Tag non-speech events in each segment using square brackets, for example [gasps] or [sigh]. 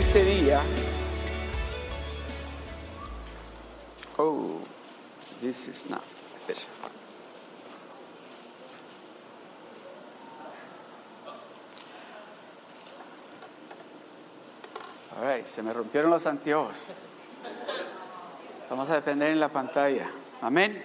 este día. Oh, this is not. All right, se me rompieron los anteojos. Vamos a depender en la pantalla. Amén.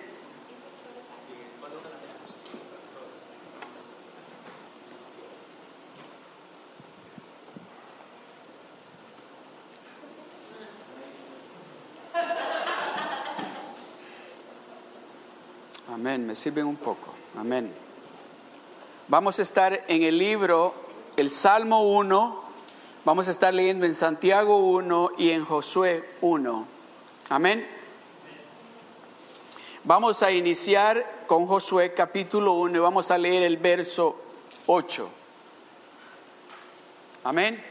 Amén, me sirven un poco. Amén. Vamos a estar en el libro, el Salmo 1, vamos a estar leyendo en Santiago 1 y en Josué 1. Amén. Vamos a iniciar con Josué capítulo 1 y vamos a leer el verso 8. Amén.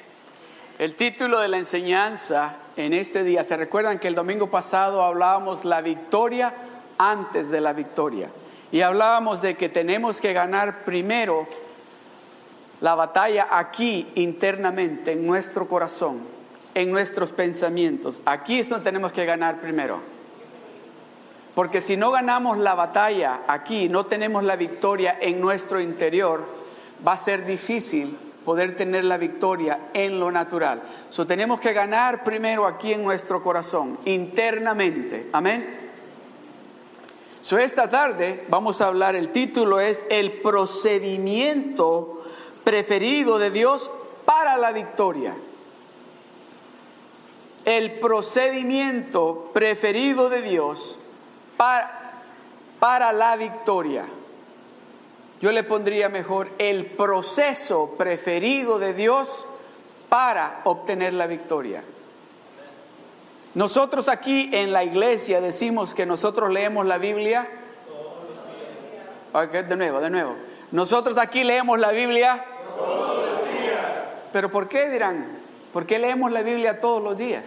El título de la enseñanza en este día, ¿se recuerdan que el domingo pasado hablábamos la victoria antes de la victoria? Y hablábamos de que tenemos que ganar primero la batalla aquí internamente, en nuestro corazón, en nuestros pensamientos. Aquí es donde tenemos que ganar primero. Porque si no ganamos la batalla aquí, no tenemos la victoria en nuestro interior, va a ser difícil poder tener la victoria en lo natural. So, tenemos que ganar primero aquí en nuestro corazón, internamente. Amén. So, esta tarde vamos a hablar, el título es El procedimiento preferido de Dios para la victoria. El procedimiento preferido de Dios para, para la victoria. Yo le pondría mejor el proceso preferido de Dios para obtener la victoria. Nosotros aquí en la iglesia decimos que nosotros leemos la Biblia. Okay, de nuevo, de nuevo. Nosotros aquí leemos la Biblia. Todos los días. Pero ¿por qué dirán? ¿Por qué leemos la Biblia todos los días?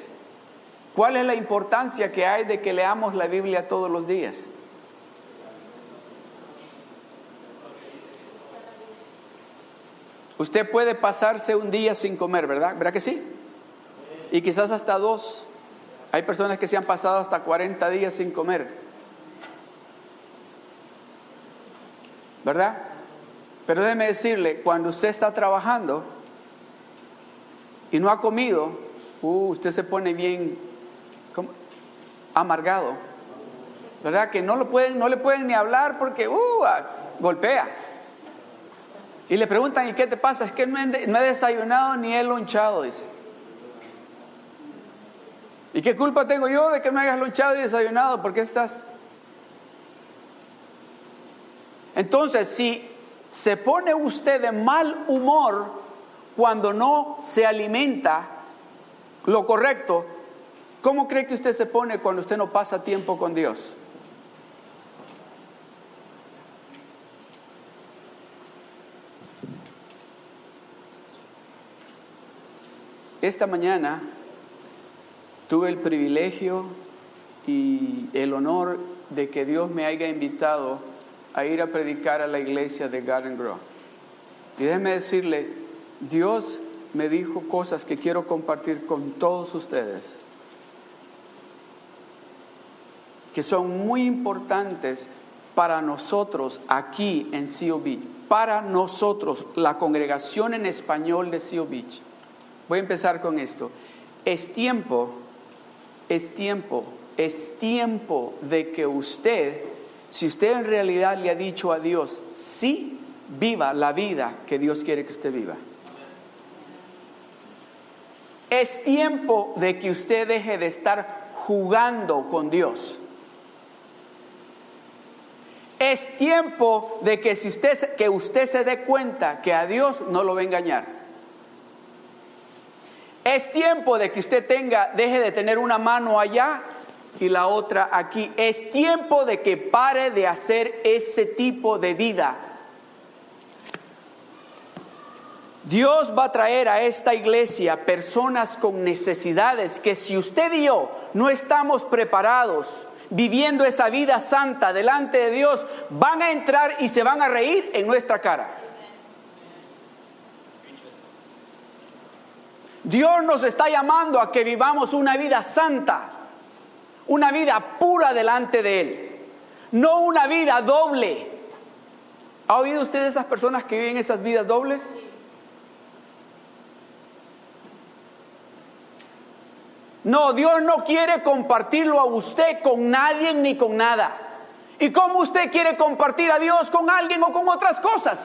¿Cuál es la importancia que hay de que leamos la Biblia todos los días? Usted puede pasarse un día sin comer, ¿verdad? ¿Verdad que sí? Y quizás hasta dos. Hay personas que se han pasado hasta 40 días sin comer. ¿Verdad? Pero déjeme decirle, cuando usted está trabajando y no ha comido, uh, usted se pone bien amargado. ¿Verdad? Que no, lo pueden, no le pueden ni hablar porque uh, golpea. Y le preguntan, ¿y qué te pasa? Es que no he, desayunado ni he lonchado, dice. ¿Y qué culpa tengo yo de que no hayas lonchado y desayunado? ¿Por qué estás? Entonces, si se pone usted de mal humor cuando no se alimenta lo correcto, ¿cómo cree que usted se pone cuando usted no pasa tiempo con Dios? Esta mañana tuve el privilegio y el honor de que Dios me haya invitado a ir a predicar a la iglesia de Garden Grove. Y déjeme decirle, Dios me dijo cosas que quiero compartir con todos ustedes, que son muy importantes para nosotros aquí en Seal Beach, para nosotros, la congregación en español de Seal Beach. Voy a empezar con esto. Es tiempo, es tiempo, es tiempo de que usted, si usted en realidad le ha dicho a Dios, sí, viva la vida que Dios quiere que usted viva. Es tiempo de que usted deje de estar jugando con Dios. Es tiempo de que si usted que usted se dé cuenta que a Dios no lo va a engañar. Es tiempo de que usted tenga, deje de tener una mano allá y la otra aquí. Es tiempo de que pare de hacer ese tipo de vida. Dios va a traer a esta iglesia personas con necesidades que si usted y yo no estamos preparados viviendo esa vida santa delante de Dios, van a entrar y se van a reír en nuestra cara. Dios nos está llamando a que vivamos una vida santa, una vida pura delante de Él, no una vida doble. ¿Ha oído usted de esas personas que viven esas vidas dobles? No, Dios no quiere compartirlo a usted con nadie ni con nada. ¿Y cómo usted quiere compartir a Dios con alguien o con otras cosas?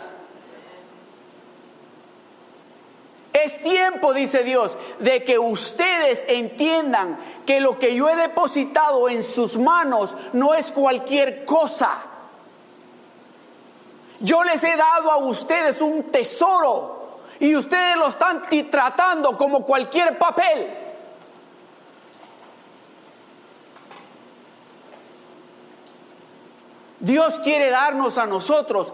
Es tiempo, dice Dios, de que ustedes entiendan que lo que yo he depositado en sus manos no es cualquier cosa. Yo les he dado a ustedes un tesoro y ustedes lo están tratando como cualquier papel. Dios quiere darnos a nosotros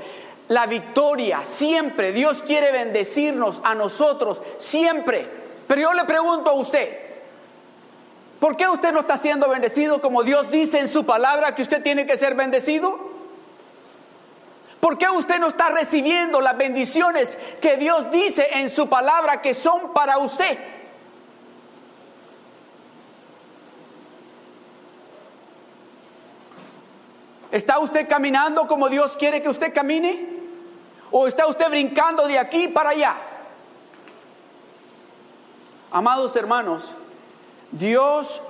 la victoria, siempre. Dios quiere bendecirnos a nosotros, siempre. Pero yo le pregunto a usted, ¿por qué usted no está siendo bendecido como Dios dice en su palabra que usted tiene que ser bendecido? ¿Por qué usted no está recibiendo las bendiciones que Dios dice en su palabra que son para usted? ¿Está usted caminando como Dios quiere que usted camine? ¿O está usted brincando de aquí para allá? Amados hermanos, Dios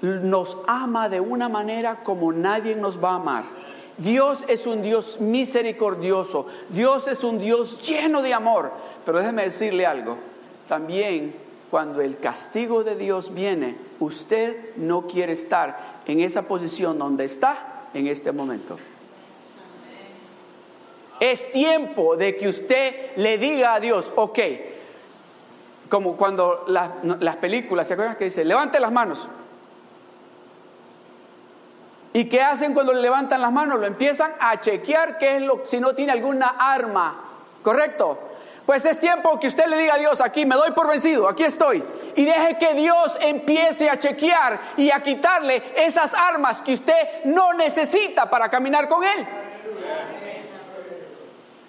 nos ama de una manera como nadie nos va a amar. Dios es un Dios misericordioso. Dios es un Dios lleno de amor. Pero déjeme decirle algo. También cuando el castigo de Dios viene, usted no quiere estar en esa posición donde está en este momento. Es tiempo de que usted le diga a Dios, ok, como cuando las, películas, ¿se acuerdan que dice, levante las manos? ¿Y qué hacen cuando le levantan las manos? Lo empiezan a chequear qué es lo, si no tiene alguna arma, ¿correcto? Pues es tiempo que usted le diga a Dios, aquí me doy por vencido, aquí estoy. Y deje que Dios empiece a chequear y a quitarle esas armas que usted no necesita para caminar con Él.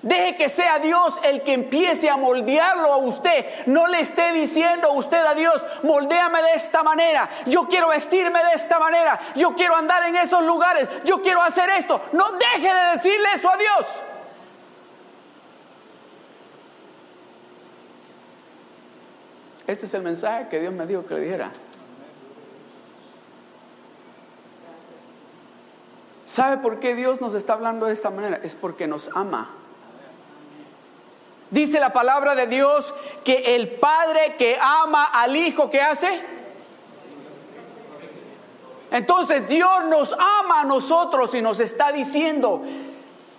Deje que sea Dios el que empiece a moldearlo a usted. No le esté diciendo usted a Dios, moldéame de esta manera. Yo quiero vestirme de esta manera. Yo quiero andar en esos lugares. Yo quiero hacer esto. No deje de decirle eso a Dios. Ese es el mensaje que Dios me dijo que le dijera. ¿Sabe por qué Dios nos está hablando de esta manera? Es porque nos ama. Dice la palabra de Dios que el Padre que ama al Hijo, ¿qué hace? Entonces Dios nos ama a nosotros y nos está diciendo,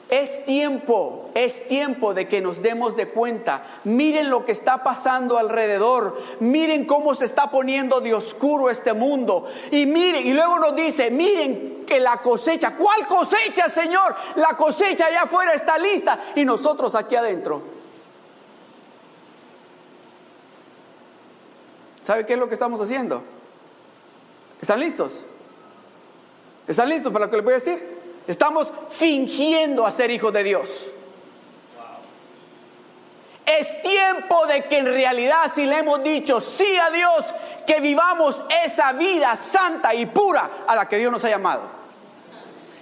es tiempo, es tiempo de que nos demos de cuenta. Miren lo que está pasando alrededor. Miren cómo se está poniendo de oscuro este mundo. Y miren, y luego nos dice, miren que la cosecha, ¿cuál cosecha, Señor? La cosecha allá afuera está lista y nosotros aquí adentro. ¿Sabe qué es lo que estamos haciendo? ¿Están listos? ¿Están listos para lo que les voy a decir? Estamos fingiendo a ser hijos de Dios. Es tiempo de que en realidad si le hemos dicho sí a Dios, que vivamos esa vida santa y pura a la que Dios nos ha llamado.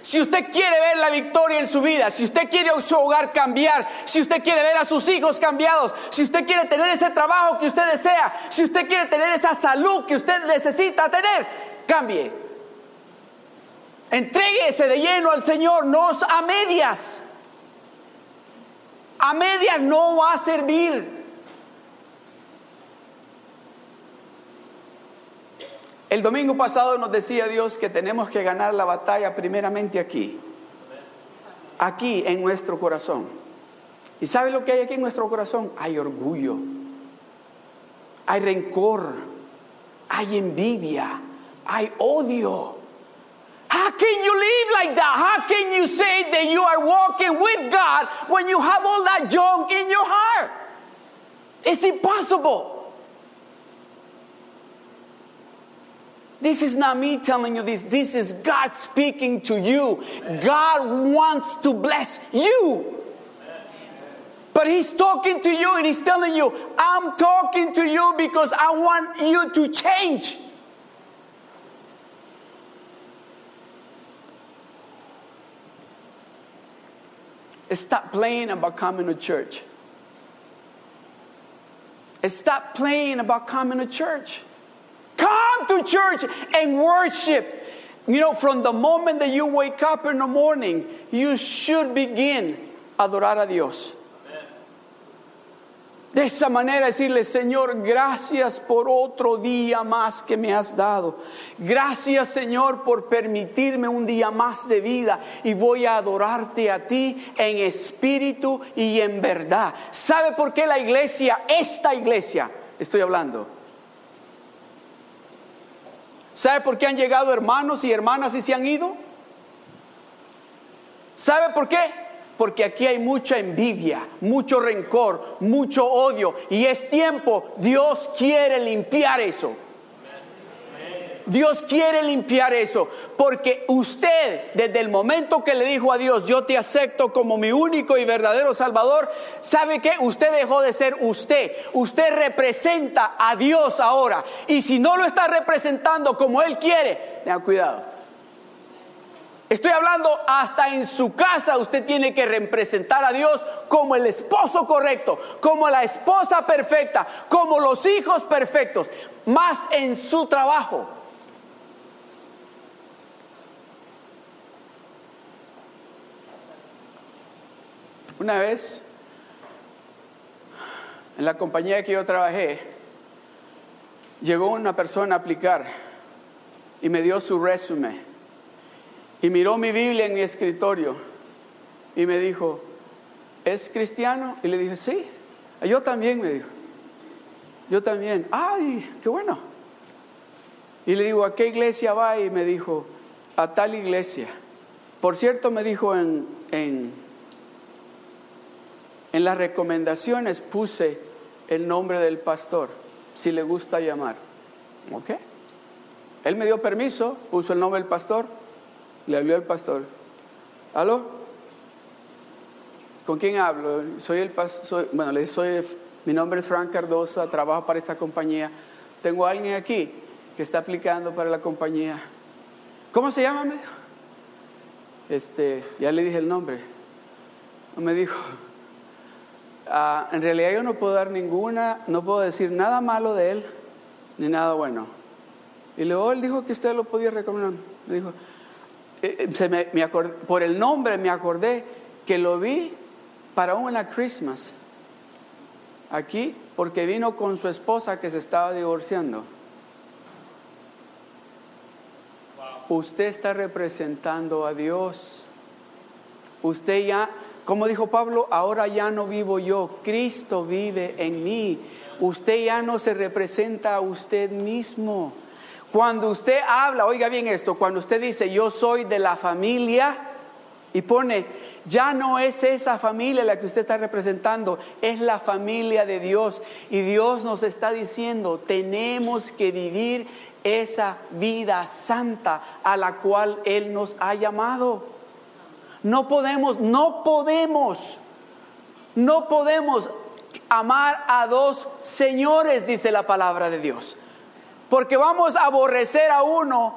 Si usted quiere ver la victoria en su vida, si usted quiere su hogar cambiar, si usted quiere ver a sus hijos cambiados, si usted quiere tener ese trabajo que usted desea, si usted quiere tener esa salud que usted necesita tener, cambie. Entréguese de lleno al Señor, no a medias. A medias no va a servir. El domingo pasado nos decía Dios que tenemos que ganar la batalla primeramente aquí. Aquí en nuestro corazón. ¿Y sabe lo que hay aquí en nuestro corazón? Hay orgullo. Hay rencor. Hay envidia. Hay odio. How can you live like that? How can you say that you are walking with God when you have all that junk in your heart? It's impossible. This is not me telling you this. This is God speaking to you. God wants to bless you. But he's talking to you and he's telling you, I'm talking to you because I want you to change. Stop playing about coming to church. Stop playing about coming to church. Come to church and worship. You know, from the moment that you wake up in the morning, you should begin adorar a Dios. De esa manera decirle, Señor, gracias por otro día más que me has dado. Gracias, Señor, por permitirme un día más de vida y voy a adorarte a ti en espíritu y en verdad. ¿Sabe por qué la iglesia, esta iglesia, estoy hablando? ¿Sabe por qué han llegado hermanos y hermanas y se han ido? ¿Sabe por qué? porque aquí hay mucha envidia, mucho rencor, mucho odio y es tiempo, Dios quiere limpiar eso. Dios quiere limpiar eso, porque usted desde el momento que le dijo a Dios, yo te acepto como mi único y verdadero Salvador, ¿sabe que Usted dejó de ser usted, usted representa a Dios ahora, y si no lo está representando como Él quiere, tenga cuidado. Estoy hablando hasta en su casa usted tiene que representar a Dios como el esposo correcto, como la esposa perfecta, como los hijos perfectos, más en su trabajo. Una vez, en la compañía que yo trabajé, llegó una persona a aplicar y me dio su resumen y miró mi Biblia en mi escritorio y me dijo, ¿es cristiano? Y le dije, sí, yo también, me dijo. Yo también. ¡Ay, qué bueno! Y le digo, ¿a qué iglesia va? Y me dijo, a tal iglesia. Por cierto, me dijo en, en, en las recomendaciones puse el nombre del pastor, si le gusta llamar. ¿Ok? Él me dio permiso, puso el nombre del pastor, le habló al pastor. ¿Aló? ¿Con quién hablo? Soy el pastor, bueno, le soy, mi nombre es Frank Cardosa, trabajo para esta compañía. Tengo a alguien aquí que está aplicando para la compañía. ¿Cómo se llama? Este, ya le dije el nombre. Me dijo, ah, en realidad yo no puedo dar ninguna, no puedo decir nada malo de él, ni nada bueno. Y luego él dijo que usted lo podía recomendar. Me dijo, eh, se me, por el nombre me acordé que lo vi para una Christmas aquí porque vino con su esposa que se estaba divorciando. Usted está representando a Dios. Usted ya, como dijo Pablo, ahora ya no vivo yo, Cristo vive en mí. Usted ya no se representa a usted mismo. Cuando usted habla, oiga bien esto, cuando usted dice yo soy de la familia y pone, ya no es esa familia la que usted está representando, es la familia de Dios. Y Dios nos está diciendo, tenemos que vivir esa vida santa a la cual Él nos ha llamado. No podemos, no podemos, no podemos amar a dos señores, dice la palabra de Dios. Porque vamos a aborrecer a uno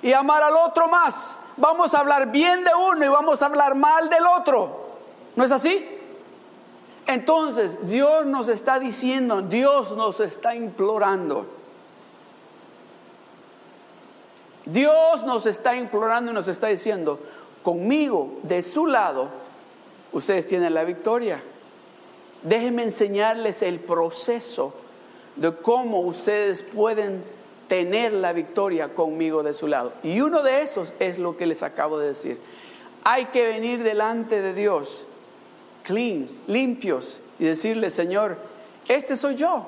y amar al otro más. Vamos a hablar bien de uno y vamos a hablar mal del otro. ¿No es así? Entonces, Dios nos está diciendo, Dios nos está implorando. Dios nos está implorando y nos está diciendo, conmigo, de su lado, ustedes tienen la victoria. Déjenme enseñarles el proceso de cómo ustedes pueden tener la victoria conmigo de su lado. Y uno de esos es lo que les acabo de decir. Hay que venir delante de Dios, clean, limpios, y decirle, Señor, este soy yo.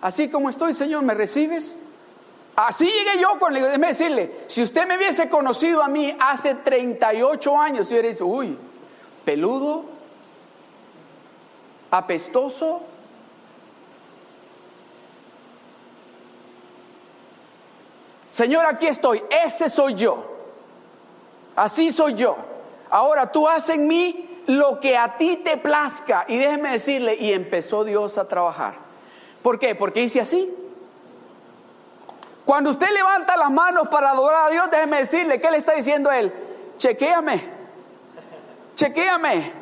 Así como estoy, Señor, ¿me recibes? Así llegué yo con él. Déjeme decirle, si usted me hubiese conocido a mí hace 38 años, yo hubiera dicho, uy, peludo, apestoso, Señor, aquí estoy, ese soy yo. Así soy yo. Ahora tú haces en mí lo que a ti te plazca. Y déjeme decirle, y empezó Dios a trabajar. ¿Por qué? Porque dice así. Cuando usted levanta las manos para adorar a Dios, déjeme decirle, ¿qué le está diciendo a Él? Chequéame, chequéame.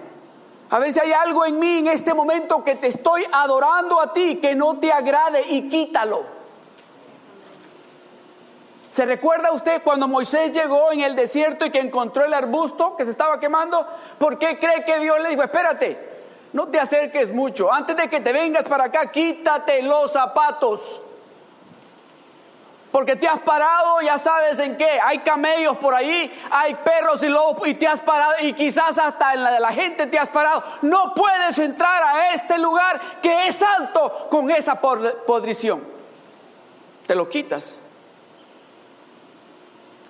A ver si hay algo en mí en este momento que te estoy adorando a ti, que no te agrade y quítalo. ¿Se recuerda usted cuando Moisés llegó en el desierto y que encontró el arbusto que se estaba quemando? ¿Por qué cree que Dios le dijo, espérate, no te acerques mucho, antes de que te vengas para acá, quítate los zapatos? Porque te has parado, ya sabes en qué. Hay camellos por ahí, hay perros y lobos y te has parado y quizás hasta en la de la gente te has parado. No puedes entrar a este lugar que es alto con esa podrición. Te lo quitas.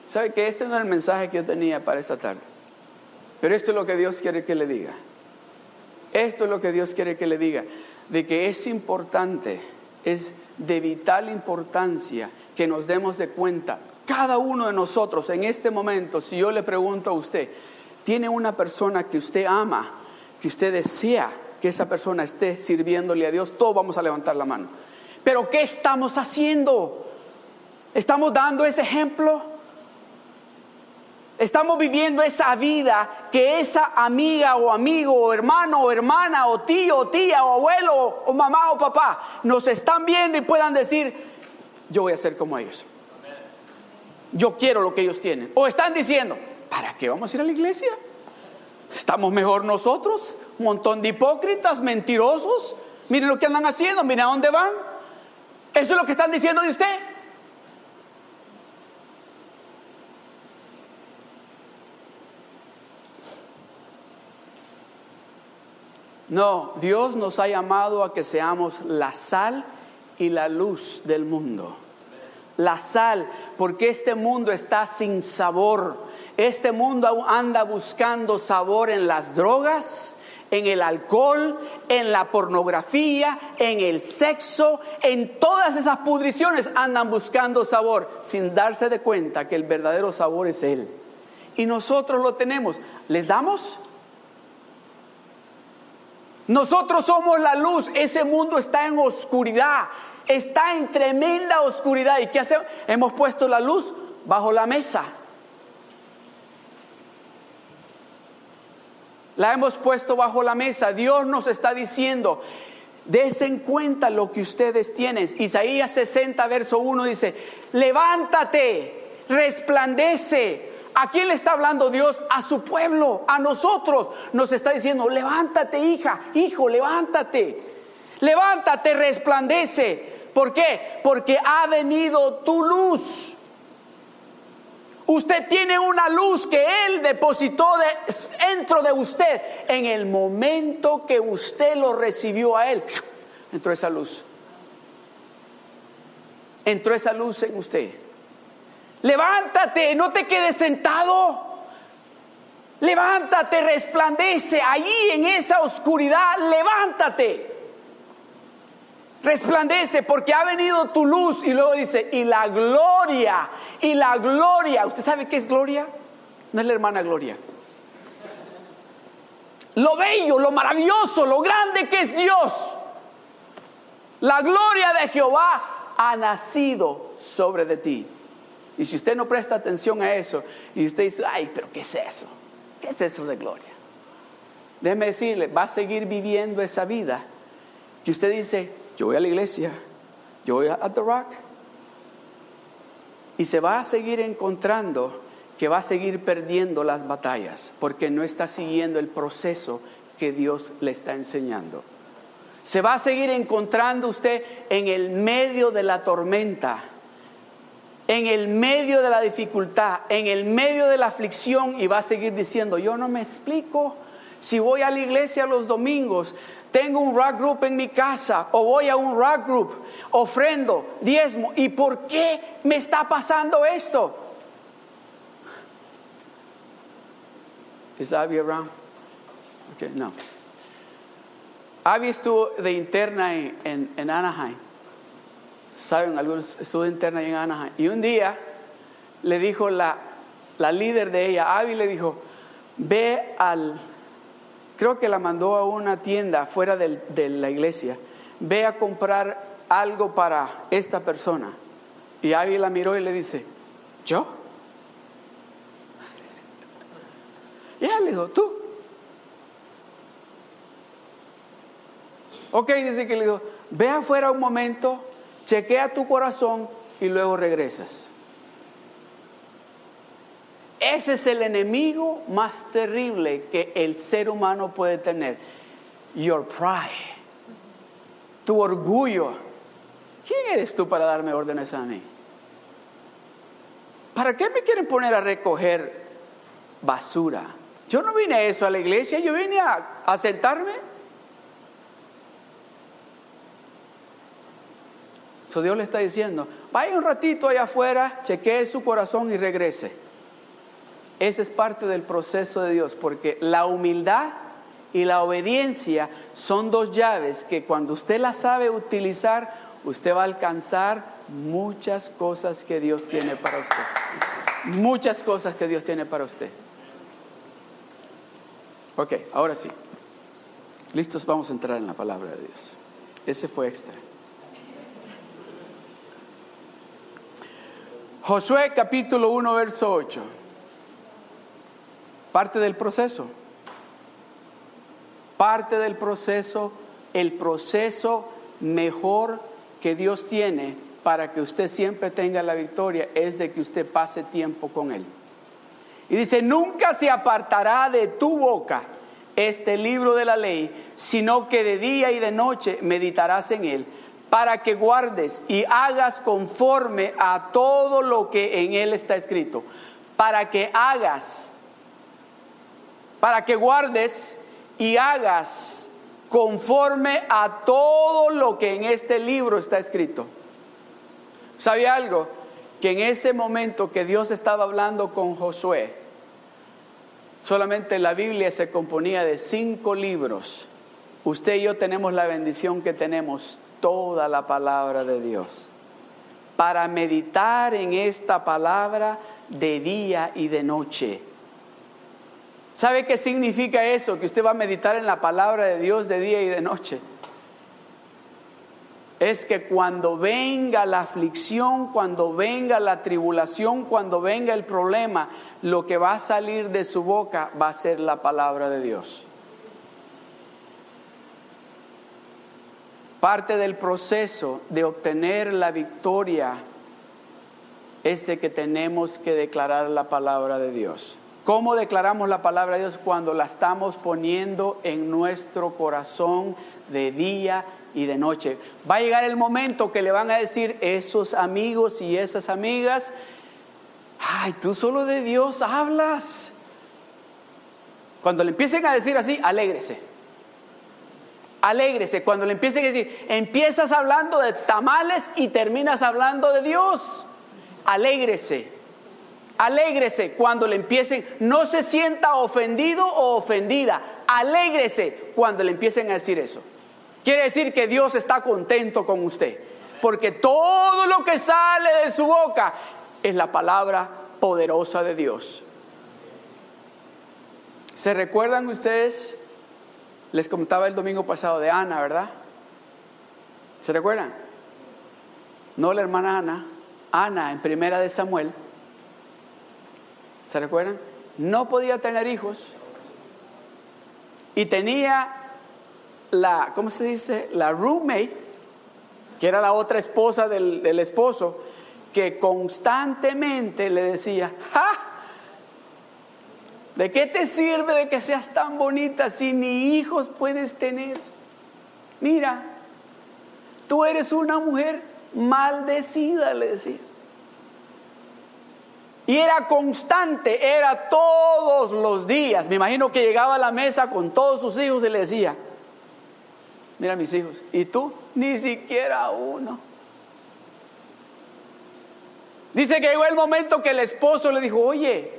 ¿Sabe que este no es el mensaje que yo tenía para esta tarde? Pero esto es lo que Dios quiere que le diga. Esto es lo que Dios quiere que le diga. De que es importante, es de vital importancia que nos demos de cuenta, cada uno de nosotros en este momento, si yo le pregunto a usted, ¿tiene una persona que usted ama, que usted desea que esa persona esté sirviéndole a Dios? Todos vamos a levantar la mano. Pero ¿qué estamos haciendo? ¿Estamos dando ese ejemplo? Estamos viviendo esa vida que esa amiga o amigo o hermano o hermana o tío o tía o abuelo o mamá o papá nos están viendo y puedan decir, yo voy a ser como ellos. Yo quiero lo que ellos tienen. O están diciendo, ¿para qué vamos a ir a la iglesia? Estamos mejor nosotros, un montón de hipócritas, mentirosos. Miren lo que andan haciendo, miren a dónde van. Eso es lo que están diciendo de usted. No, Dios nos ha llamado a que seamos la sal y la luz del mundo. La sal, porque este mundo está sin sabor. Este mundo anda buscando sabor en las drogas, en el alcohol, en la pornografía, en el sexo, en todas esas pudriciones andan buscando sabor sin darse de cuenta que el verdadero sabor es Él. Y nosotros lo tenemos. ¿Les damos? Nosotros somos la luz, ese mundo está en oscuridad, está en tremenda oscuridad. ¿Y qué hacemos? Hemos puesto la luz bajo la mesa. La hemos puesto bajo la mesa. Dios nos está diciendo, desen cuenta lo que ustedes tienen. Isaías 60, verso 1 dice, levántate, resplandece, ¿A quién le está hablando Dios? A su pueblo, a nosotros. Nos está diciendo, levántate hija, hijo, levántate. Levántate, resplandece. ¿Por qué? Porque ha venido tu luz. Usted tiene una luz que Él depositó dentro de usted. En el momento que usted lo recibió a Él, entró esa luz. Entró esa luz en usted. Levántate, no te quedes sentado. Levántate, resplandece allí en esa oscuridad. Levántate. Resplandece porque ha venido tu luz. Y luego dice, y la gloria, y la gloria. ¿Usted sabe qué es gloria? No es la hermana Gloria. Lo bello, lo maravilloso, lo grande que es Dios. La gloria de Jehová ha nacido sobre de ti. Y si usted no presta atención a eso y usted dice, ay, pero ¿qué es eso? ¿Qué es eso de gloria? Déjeme decirle, va a seguir viviendo esa vida que usted dice, yo voy a la iglesia, yo voy a The Rock. Y se va a seguir encontrando que va a seguir perdiendo las batallas porque no está siguiendo el proceso que Dios le está enseñando. Se va a seguir encontrando usted en el medio de la tormenta en el medio de la dificultad, en el medio de la aflicción y va a seguir diciendo, yo no me explico si voy a la iglesia los domingos, tengo un rock group en mi casa o voy a un rock group, ofrendo, diezmo, ¿y por qué me está pasando esto? ¿Es Abby around? Okay, no. Abby estuvo de interna en, en Anaheim saben, algunos estuvo interna en Anaheim. Y un día le dijo la, la líder de ella, Abby le dijo, ve al, creo que la mandó a una tienda fuera de la iglesia, ve a comprar algo para esta persona. Y Abby la miró y le dice, ¿yo? [laughs] Y ella le dijo, tú. Ok, dice que le dijo, ve afuera un momento, chequea tu corazón y luego regresas. Ese es el enemigo más terrible que el ser humano puede tener. Your pride. Tu orgullo. ¿Quién eres tú para darme órdenes a mí? ¿Para qué me quieren poner a recoger basura? Yo no vine a eso a la iglesia, yo vine a, sentarme. So Dios le está diciendo, vaya un ratito allá afuera, chequee su corazón y regrese. Ese es parte del proceso de Dios, porque la humildad y la obediencia son dos llaves que cuando usted las sabe utilizar, usted va a alcanzar muchas cosas que Dios tiene para usted. Muchas cosas que Dios tiene para usted. Ok, ahora sí. Listos, vamos a entrar en la palabra de Dios. Ese fue extra. Josué capítulo 1, verso 8 parte del proceso. Parte del proceso, el proceso mejor que Dios tiene para que usted siempre tenga la victoria es de que usted pase tiempo con Él. Y dice, nunca se apartará de tu boca este libro de la ley, sino que de día y de noche meditarás en él, para que guardes y hagas conforme a todo lo que en él está escrito, para que hagas para que guardes y hagas conforme a todo lo que en este libro está escrito. ¿Sabía algo? Que en ese momento que Dios estaba hablando con Josué, solamente la Biblia se componía de cinco libros. Usted y yo tenemos la bendición que tenemos toda la palabra de Dios. Para meditar en esta palabra de día y de noche ¿Sabe qué significa eso? Que usted va a meditar en la palabra de Dios de día y de noche. Es que cuando venga la aflicción, cuando venga la tribulación, cuando venga el problema, lo que va a salir de su boca va a ser la palabra de Dios. Parte del proceso de obtener la victoria es de que tenemos que declarar la palabra de Dios. ¿Cómo declaramos la palabra de Dios cuando la estamos poniendo en nuestro corazón de día y de noche? Va a llegar el momento que le van a decir esos amigos y esas amigas, ay, tú solo de Dios hablas. Cuando le empiecen a decir así, alégrese. Alégrese. Cuando le empiecen a decir, empiezas hablando de tamales y terminas hablando de Dios. Alégrese. Alégrese cuando le empiecen, no se sienta ofendido o ofendida. Alégrese cuando le empiecen a decir eso. Quiere decir que Dios está contento con usted. Porque todo lo que sale de su boca es la palabra poderosa de Dios. ¿Se recuerdan ustedes? Les comentaba el domingo pasado de Ana, ¿verdad? ¿Se recuerdan? No la hermana Ana, Ana en primera de Samuel ¿Se recuerdan? No podía tener hijos y tenía la, ¿cómo se dice? La roommate, que era la otra esposa del, del esposo, que constantemente le decía, ¡ja! ¿De qué te sirve de que seas tan bonita si ni hijos puedes tener? Mira, tú eres una mujer maldecida, le decía. Y era constante, era todos los días. Me imagino que llegaba a la mesa con todos sus hijos y le decía, mira mis hijos, ¿y tú? Ni siquiera uno. Dice que llegó el momento que el esposo le dijo, oye,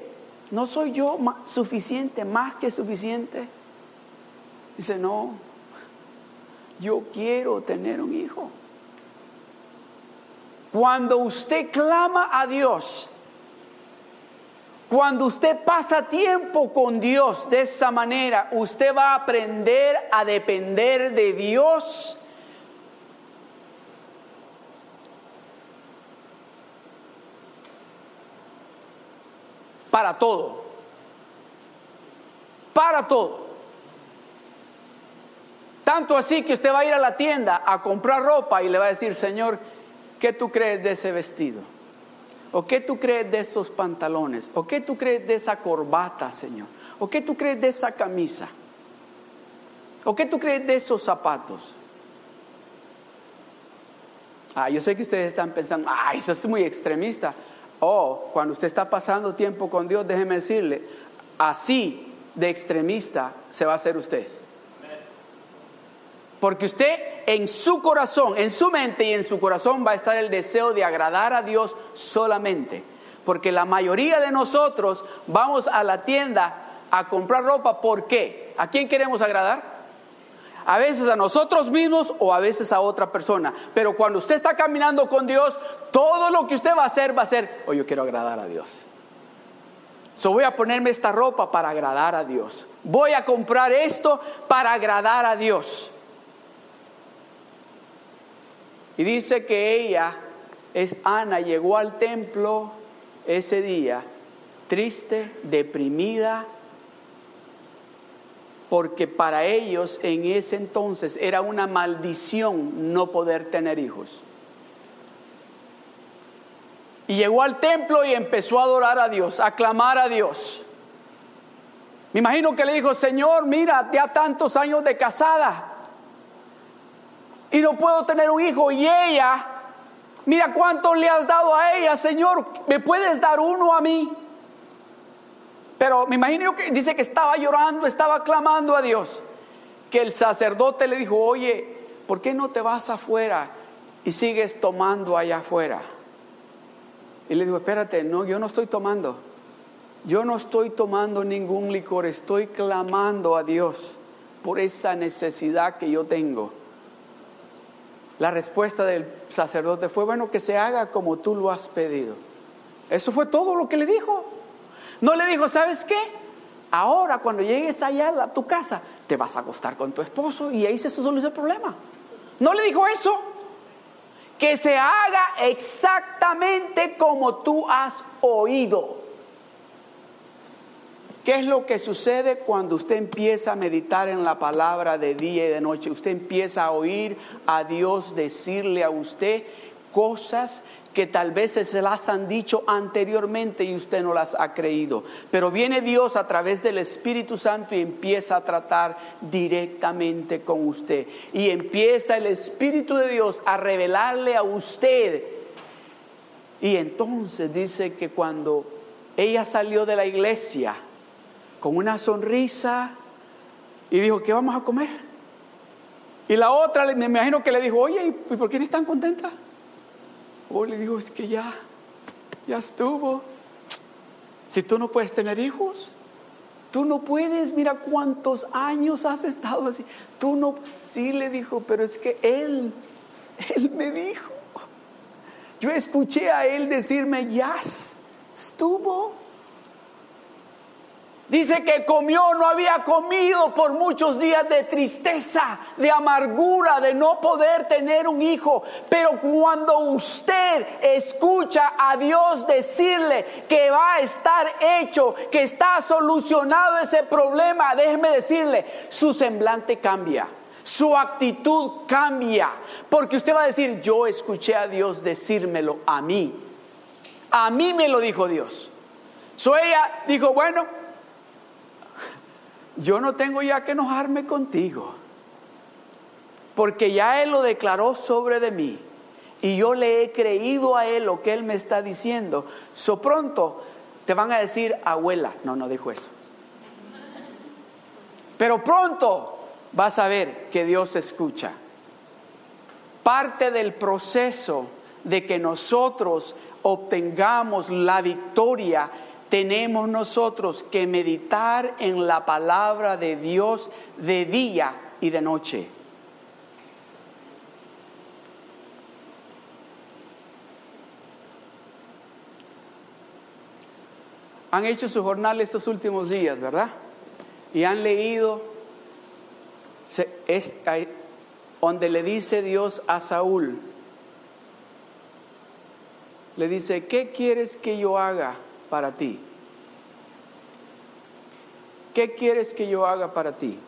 ¿no soy yo suficiente, más que suficiente? Dice, no, yo quiero tener un hijo. Cuando usted clama a Dios, Cuando usted pasa tiempo con Dios de esa manera, usted va a aprender a depender de Dios. Para todo. Para todo. Tanto así que usted va a ir a la tienda a comprar ropa y le va a decir, Señor, ¿qué tú crees de ese vestido? ¿O qué tú crees de esos pantalones? ¿O qué tú crees de esa corbata, Señor? ¿O qué tú crees de esa camisa? ¿O qué tú crees de esos zapatos? Ah, yo sé que ustedes están pensando, ah, eso es muy extremista. Oh, cuando usted está pasando tiempo con Dios, déjeme decirle, así de extremista se va a hacer usted. Porque usted en su corazón, en su mente y en su corazón va a estar el deseo de agradar a Dios solamente. Porque la mayoría de nosotros vamos a la tienda a comprar ropa. ¿Por qué? ¿A quién queremos agradar? A veces a nosotros mismos o a veces a otra persona. Pero cuando usted está caminando con Dios, todo lo que usted va a hacer va a ser, oh, yo quiero agradar a Dios. So voy a ponerme esta ropa para agradar a Dios. Voy a comprar esto para agradar a Dios. Y dice que ella, es Ana, llegó al templo ese día triste, deprimida, porque para ellos en ese entonces era una maldición no poder tener hijos. Y llegó al templo y empezó a adorar a Dios, a clamar a Dios. Me imagino que le dijo, Señor, mira, ya tantos años de casada, y no puedo tener un hijo. Y ella, mira cuánto le has dado a ella, Señor, ¿me puedes dar uno a mí? Pero me imagino que dice que estaba llorando, estaba clamando a Dios. Que el sacerdote le dijo, oye, ¿por qué no te vas afuera y sigues tomando allá afuera? Y le dijo, espérate, no, yo no estoy tomando. Yo no estoy tomando ningún licor, estoy clamando a Dios por esa necesidad que yo tengo. La respuesta del sacerdote fue, bueno, que se haga como tú lo has pedido. Eso fue todo lo que le dijo. No le dijo, ¿sabes qué? Ahora cuando llegues allá a tu casa, te vas a acostar con tu esposo y ahí se soluciona el problema. No le dijo eso. Que se haga exactamente como tú has oído. ¿Qué es lo que sucede cuando usted empieza a meditar en la palabra de día y de noche? Usted empieza a oír a Dios decirle a usted cosas que tal vez se las han dicho anteriormente y usted no las ha creído. Pero viene Dios a través del Espíritu Santo y empieza a tratar directamente con usted. Y empieza el Espíritu de Dios a revelarle a usted. Y entonces dice que cuando ella salió de la iglesia, con una sonrisa y dijo, ¿qué vamos a comer? Y la otra, me imagino que le dijo, oye, ¿y por qué eres tan contenta? O le dijo, es que ya, ya estuvo. Si tú no puedes tener hijos, tú no puedes, mira cuántos años has estado así. Tú no, sí le dijo, pero es que él, él me dijo. Yo escuché a él decirme, ya estuvo. Dice que comió, no había comido por muchos días de tristeza, de amargura, de no poder tener un hijo. Pero cuando usted escucha a Dios decirle que va a estar hecho, que está solucionado ese problema, déjeme decirle, su semblante cambia. Su actitud cambia, porque usted va a decir, yo escuché a Dios decírmelo a mí. A mí me lo dijo Dios. So ella dijo, bueno, yo no tengo ya que enojarme contigo, porque ya Él lo declaró sobre de mí y yo le he creído a Él lo que Él me está diciendo. So pronto te van a decir, abuela, no, no dijo eso. Pero pronto vas a ver que Dios escucha. Parte del proceso de que nosotros obtengamos la victoria tenemos nosotros que meditar en la palabra de Dios de día y de noche. han hecho su jornal estos últimos días, ¿verdad? Y han leído donde le dice Dios a Saúl, le dice, ¿qué quieres que yo haga para ti? ¿Qué quieres que yo haga para ti?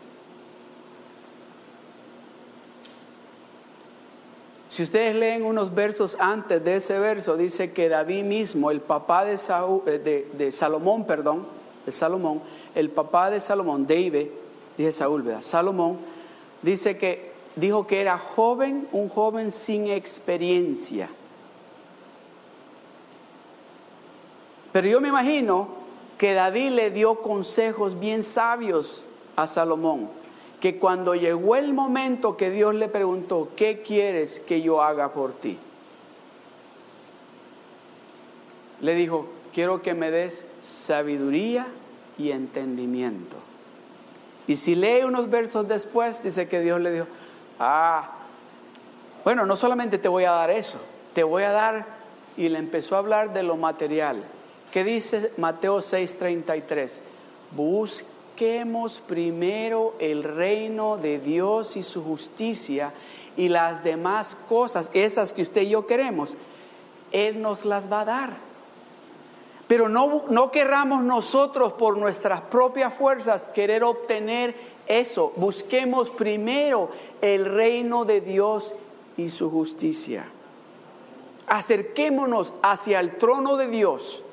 Si ustedes leen unos versos antes de ese verso, dice que David mismo, el papá de, eh, de, Salomón, perdón, de Salomón, el papá de Salomón, David, dice Saúl, ¿verdad? Salomón, dice que dijo que era joven, un joven sin experiencia. Pero yo me imagino que David le dio consejos bien sabios a Salomón, que cuando llegó el momento que Dios le preguntó, ¿qué quieres que yo haga por ti? Le dijo, quiero que me des sabiduría y entendimiento. Y si lee unos versos después, dice que Dios le dijo, ah, bueno, no solamente te voy a dar eso, te voy a dar, y le empezó a hablar de lo material. ¿Qué dice Mateo 6:33? Busquemos primero el reino de Dios y su justicia y las demás cosas, esas que usted y yo queremos, Él nos las va a dar. Pero no, no querramos nosotros por nuestras propias fuerzas querer obtener eso. Busquemos primero el reino de Dios y su justicia. Acerquémonos hacia el trono de Dios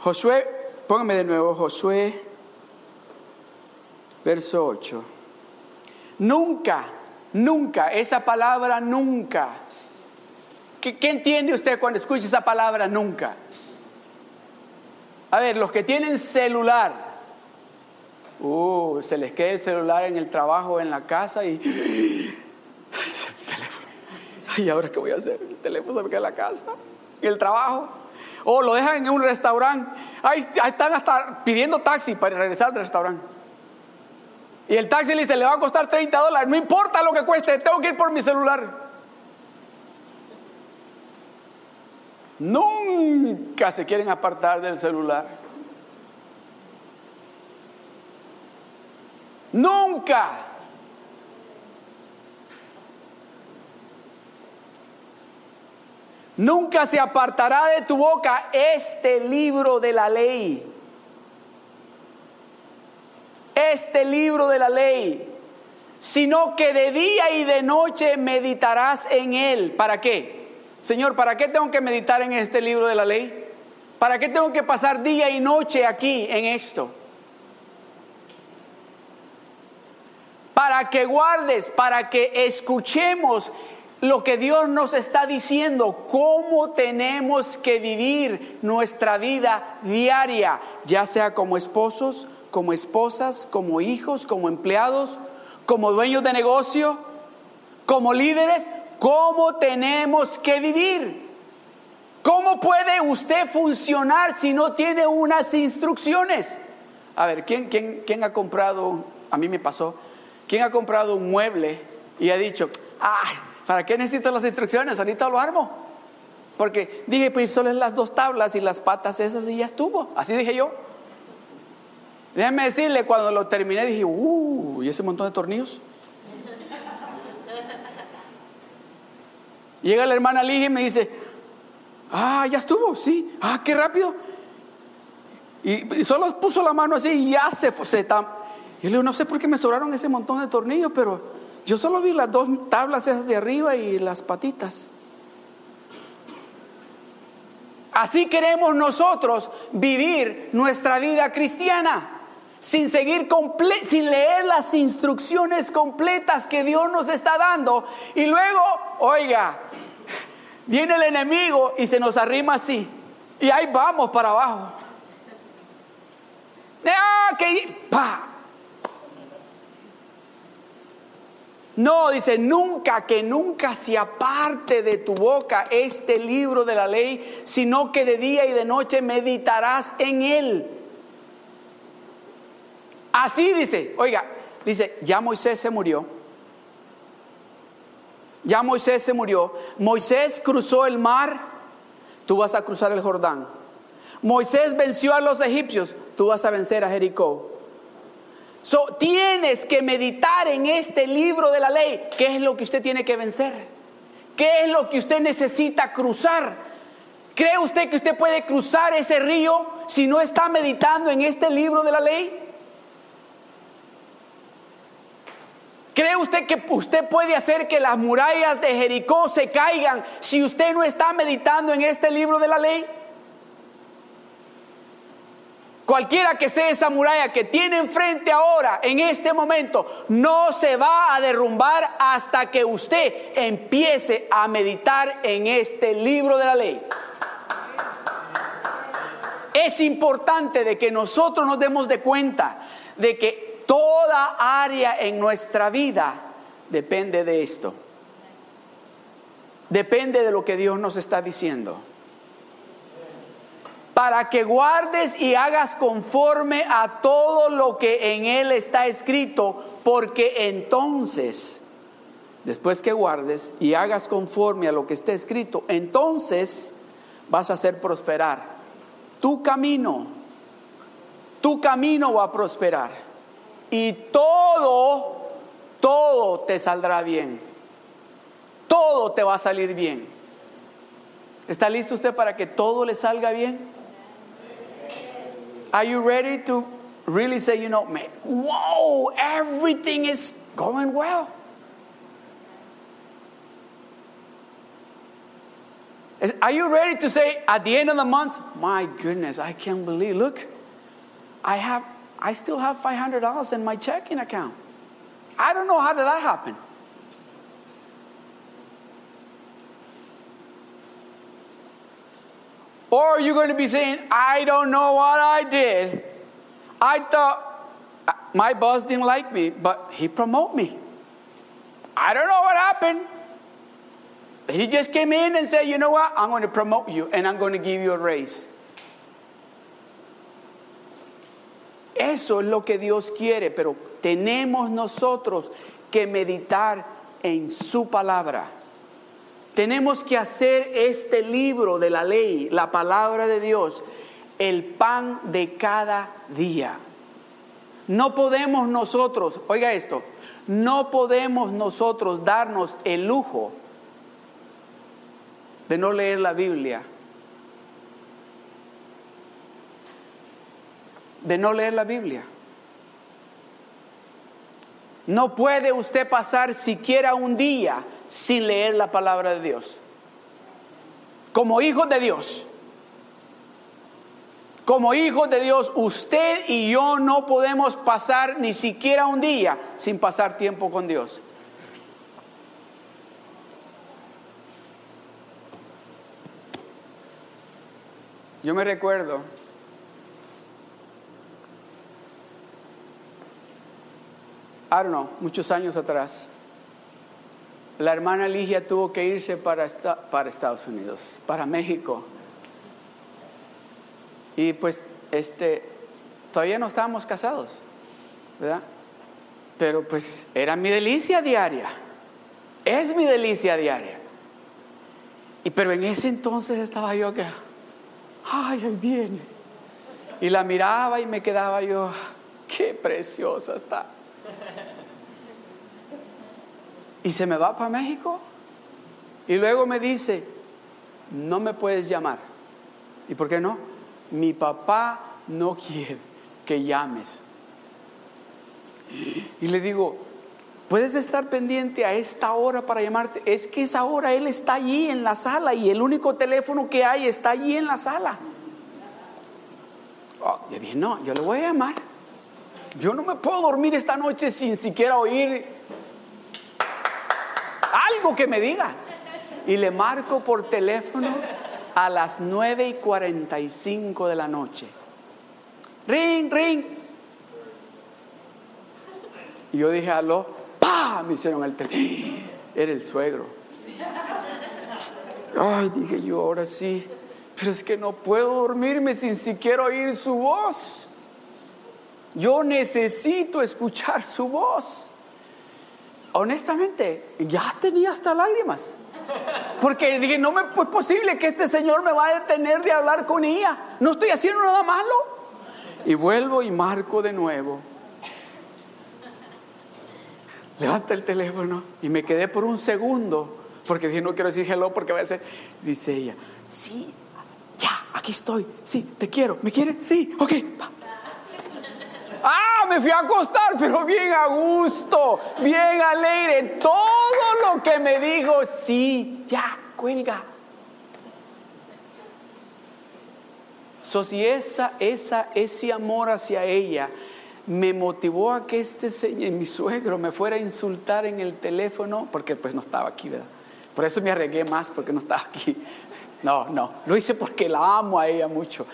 Josué, póngame de nuevo Josué, verso 8. Nunca, nunca, esa palabra nunca. ¿Qué, entiende usted cuando escucha esa palabra nunca? A ver, los que tienen celular, uh, se les queda el celular en el trabajo, en la casa y... [gasps] El. Ay, ¿ahora qué voy a hacer? El teléfono se me queda en la casa, en el trabajo. O lo dejan en un restaurante. Ahí, están hasta pidiendo taxi para regresar al restaurante. Y el taxi le dice, le va a costar 30 dólares. No importa lo que cueste, tengo que ir por mi celular. Nunca se quieren apartar del celular. Nunca. Nunca se apartará de tu boca este libro de la ley. Este libro de la ley. Sino que de día y de noche meditarás en él. ¿Para qué? Señor, ¿para qué tengo que meditar en este libro de la ley? ¿Para qué tengo que pasar día y noche aquí en esto? Para que guardes, para que escuchemos lo que Dios nos está diciendo, cómo tenemos que vivir nuestra vida diaria, ya sea como esposos, como esposas, como hijos, como empleados, como dueños de negocio, como líderes, cómo tenemos que vivir. ¿Cómo puede usted funcionar si no tiene unas instrucciones? A ver, ¿quién, quién, quién ha comprado, a mí me pasó, quién ha comprado un mueble y ha dicho, ay, ¿Para qué necesito las instrucciones? Ahorita lo armo. Porque dije, pues solo es las dos tablas y las patas esas y ya estuvo. Así dije yo. Déjeme decirle, cuando lo terminé dije, uh, ¿y ese montón de tornillos? Llega la hermana Ligia y me dice, ah, ya estuvo, sí, ah, qué rápido. Y, solo puso la mano así y ya se fue. Se yo le digo, no sé por qué me sobraron ese montón de tornillos, pero yo solo vi las dos tablas esas de arriba y las patitas. Así queremos nosotros vivir nuestra vida cristiana, sin seguir sin leer las instrucciones completas que Dios nos está dando y luego, oiga, viene el enemigo y se nos arrima así y ahí vamos para abajo. Ah, pa, No, dice, nunca, que nunca se aparte de tu boca este libro de la ley, sino que de día y de noche meditarás en él. Así dice, oiga, dice, ya Moisés se murió. Ya Moisés se murió. Moisés cruzó el mar, tú vas a cruzar el Jordán. Moisés venció a los egipcios, tú vas a vencer a Jericó. Tienes que meditar en este libro de la ley. ¿Qué es lo que usted tiene que vencer? ¿Qué es lo que usted necesita cruzar? ¿Cree usted que usted puede cruzar ese río si no está meditando en este libro de la ley? ¿Cree usted que usted puede hacer que las murallas de Jericó se caigan si usted no está meditando en este libro de la ley? Cualquiera que sea esa muralla que tiene enfrente ahora, en este momento, no se va a derrumbar hasta que usted empiece a meditar en este libro de la ley. Es importante de que nosotros nos demos de cuenta de que toda área en nuestra vida depende de esto. Depende de lo que Dios nos está diciendo para que guardes y hagas conforme a todo lo que en él está escrito, porque entonces, después que guardes y hagas conforme a lo que está escrito, entonces vas a hacer prosperar tu camino. Tu camino va a prosperar y todo, todo te saldrá bien. Todo te va a salir bien. ¿Está listo usted para que todo le salga bien? Are you ready to really say, you know, man, whoa, everything is going well? Are you ready to say at the end of the month, my goodness, I can't believe, look, I have, I still have $500 in my checking account. I don't know how did that happen. Or are you're going to be saying, I don't know what I did. I thought uh, my boss didn't like me, but he promoted me. I don't know what happened. He just came in and said, you know what? I'm going to promote you and I'm going to give you a raise. Eso es lo que Dios quiere, pero tenemos nosotros que meditar en su palabra. Tenemos que hacer este libro de la ley, la palabra de Dios, el pan de cada día. No podemos nosotros, oiga esto, no podemos nosotros darnos el lujo de no leer la Biblia, de no leer la Biblia. No puede usted pasar siquiera un día sin leer la palabra de Dios. Como hijos de Dios. Como hijos de Dios, usted y yo no podemos pasar ni siquiera un día sin pasar tiempo con Dios. Yo me recuerdo I know, muchos años atrás, la hermana Ligia tuvo que irse para, para Estados Unidos, para México. Y pues, este, todavía no estábamos casados, ¿verdad? Pero pues era mi delicia diaria. Es mi delicia diaria. Y pero en ese entonces estaba yo que, ay, ahí viene. Y la miraba y me quedaba yo, qué preciosa está y se me va para México. Y luego me dice, no me puedes llamar. ¿Y por qué no? Mi papá no [laughs] quiere que llames. Y le digo, puedes estar pendiente a esta hora para llamarte. Es que esa hora él está allí en la sala y el único teléfono que hay está allí en la sala. Oh, yo dije, no, yo le voy a llamar. Yo no me puedo dormir esta noche sin siquiera oír algo que me diga. Y le marco por teléfono a las 9 y 45 de la noche. Ring, ring. Y yo dije, aló, ¡pa! Me hicieron el teléfono. Era el suegro. Ay, dije yo, ahora sí. Pero es que no puedo dormirme sin siquiera oír su voz. Yo necesito escuchar su voz. Honestamente, ya tenía hasta lágrimas. Porque dije, no me es posible que este señor me vaya a detener de hablar con ella. No estoy haciendo nada malo. Y vuelvo y marco de nuevo. Levanta el teléfono y me quedé por un segundo. Porque dije, no quiero decir hello porque va a ser. Dice ella, sí, ya, aquí estoy. Sí, te quiero. ¿Me quieren? Sí, ok. Fui a acostar, pero bien a gusto, bien alegre. Todo lo que me dijo, sí, ya, cuelga. So, si esa, esa, ese amor hacia ella me motivó a que este señor, mi suegro, me fuera a insultar en el teléfono, porque pues no estaba aquí, ¿verdad? Por eso me arregué más, porque no estaba aquí. No, no, lo hice porque la amo a ella mucho.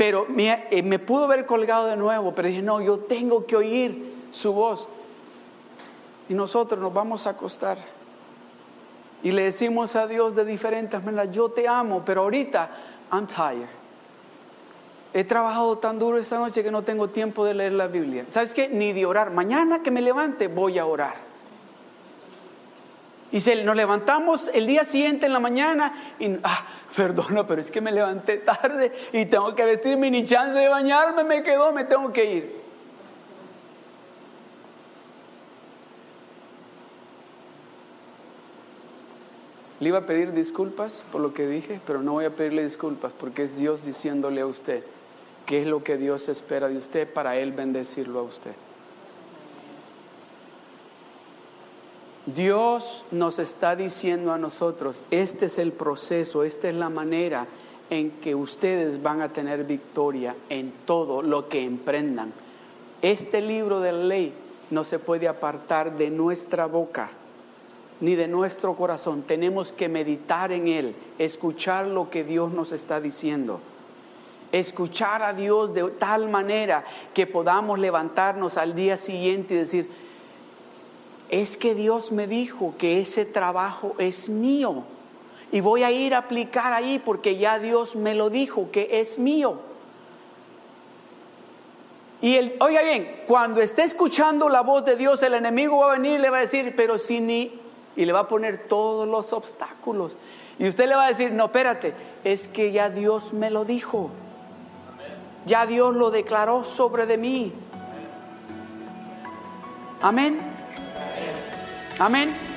Pero me, eh, me pudo haber colgado de nuevo, pero dije, no, yo tengo que oír su voz. Y nosotros nos vamos a acostar. Y le decimos a Dios de diferentes maneras, yo te amo, pero ahorita, I'm tired. He trabajado tan duro esta noche que no tengo tiempo de leer la Biblia. ¿Sabes qué? Ni de orar. Mañana que me levante voy a orar. Y se, nos levantamos el día siguiente en la mañana y, ah, perdona, pero es que me levanté tarde y tengo que vestirme ni chance de bañarme, me quedó, me tengo que ir. Le iba a pedir disculpas por lo que dije, pero no voy a pedirle disculpas porque es Dios diciéndole a usted qué es lo que Dios espera de usted para Él bendecirlo a usted. Dios nos está diciendo a nosotros, este es el proceso, esta es la manera en que ustedes van a tener victoria en todo lo que emprendan. Este libro de la ley no se puede apartar de nuestra boca ni de nuestro corazón. Tenemos que meditar en él, escuchar lo que Dios nos está diciendo. Escuchar a Dios de tal manera que podamos levantarnos al día siguiente y decir, es que Dios me dijo que ese trabajo es mío y voy a ir a aplicar ahí porque ya Dios me lo dijo que es mío. Y el, oiga bien, cuando esté escuchando la voz de Dios, el enemigo va a venir y le va a decir, pero si ni, y le va a poner todos los obstáculos. Y usted le va a decir, no, espérate, es que ya Dios me lo dijo. Ya Dios lo declaró sobre de mí. Amén. Amén.